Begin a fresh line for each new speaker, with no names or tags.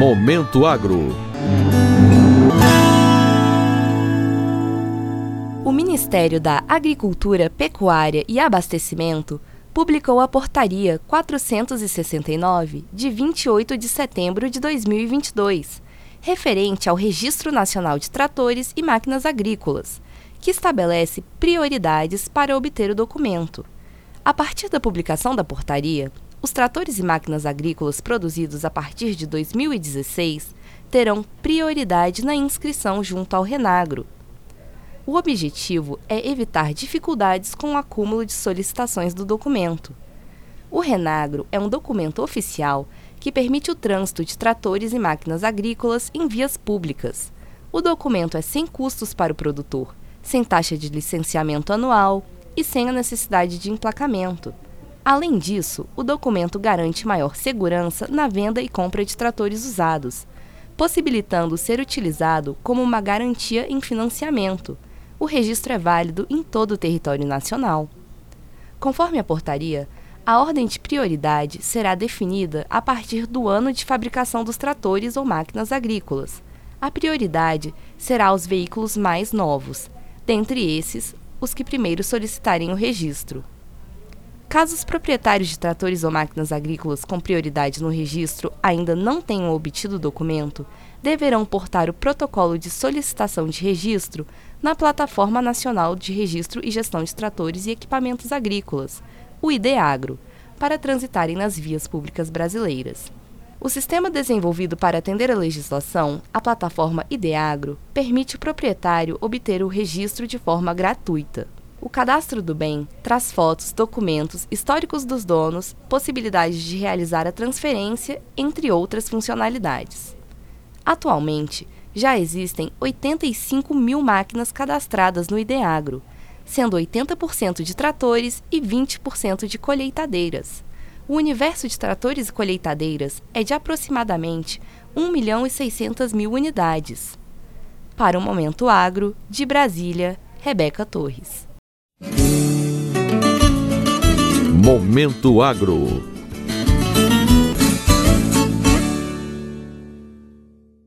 Momento Agro.
O Ministério da Agricultura, Pecuária e Abastecimento publicou a Portaria 469, de 28 de setembro de 2022, referente ao Registro Nacional de Tratores e Máquinas Agrícolas, que estabelece prioridades para obter o documento. A partir da publicação da portaria, os tratores e máquinas agrícolas produzidos a partir de 2016 terão prioridade na inscrição junto ao Renagro. O objetivo é evitar dificuldades com o acúmulo de solicitações do documento. O Renagro é um documento oficial que permite o trânsito de tratores e máquinas agrícolas em vias públicas. O documento é sem custos para o produtor, sem taxa de licenciamento anual e sem a necessidade de emplacamento. Além disso, o documento garante maior segurança na venda e compra de tratores usados, possibilitando ser utilizado como uma garantia em financiamento. O registro é válido em todo o território nacional. Conforme a portaria, a ordem de prioridade será definida a partir do ano de fabricação dos tratores ou máquinas agrícolas. A prioridade será aos veículos mais novos, dentre esses, os que primeiro solicitarem o registro. Caso os proprietários de tratores ou máquinas agrícolas com prioridade no registro ainda não tenham obtido o documento, deverão portar o protocolo de solicitação de registro na Plataforma Nacional de Registro e Gestão de Tratores e Equipamentos Agrícolas, o IDEAGRO, para transitarem nas vias públicas brasileiras. O sistema desenvolvido para atender a legislação, a plataforma IDEAGRO, permite o proprietário obter o registro de forma gratuita. O cadastro do bem traz fotos, documentos, históricos dos donos, possibilidade de realizar a transferência, entre outras funcionalidades. Atualmente, já existem 85 mil máquinas cadastradas no IDEAGRO, sendo 80% de tratores e 20% de colheitadeiras. O universo de tratores e colheitadeiras é de aproximadamente 1 milhão e 600 mil unidades. Para o Momento Agro, de Brasília, Rebeca Torres.
Momento Agro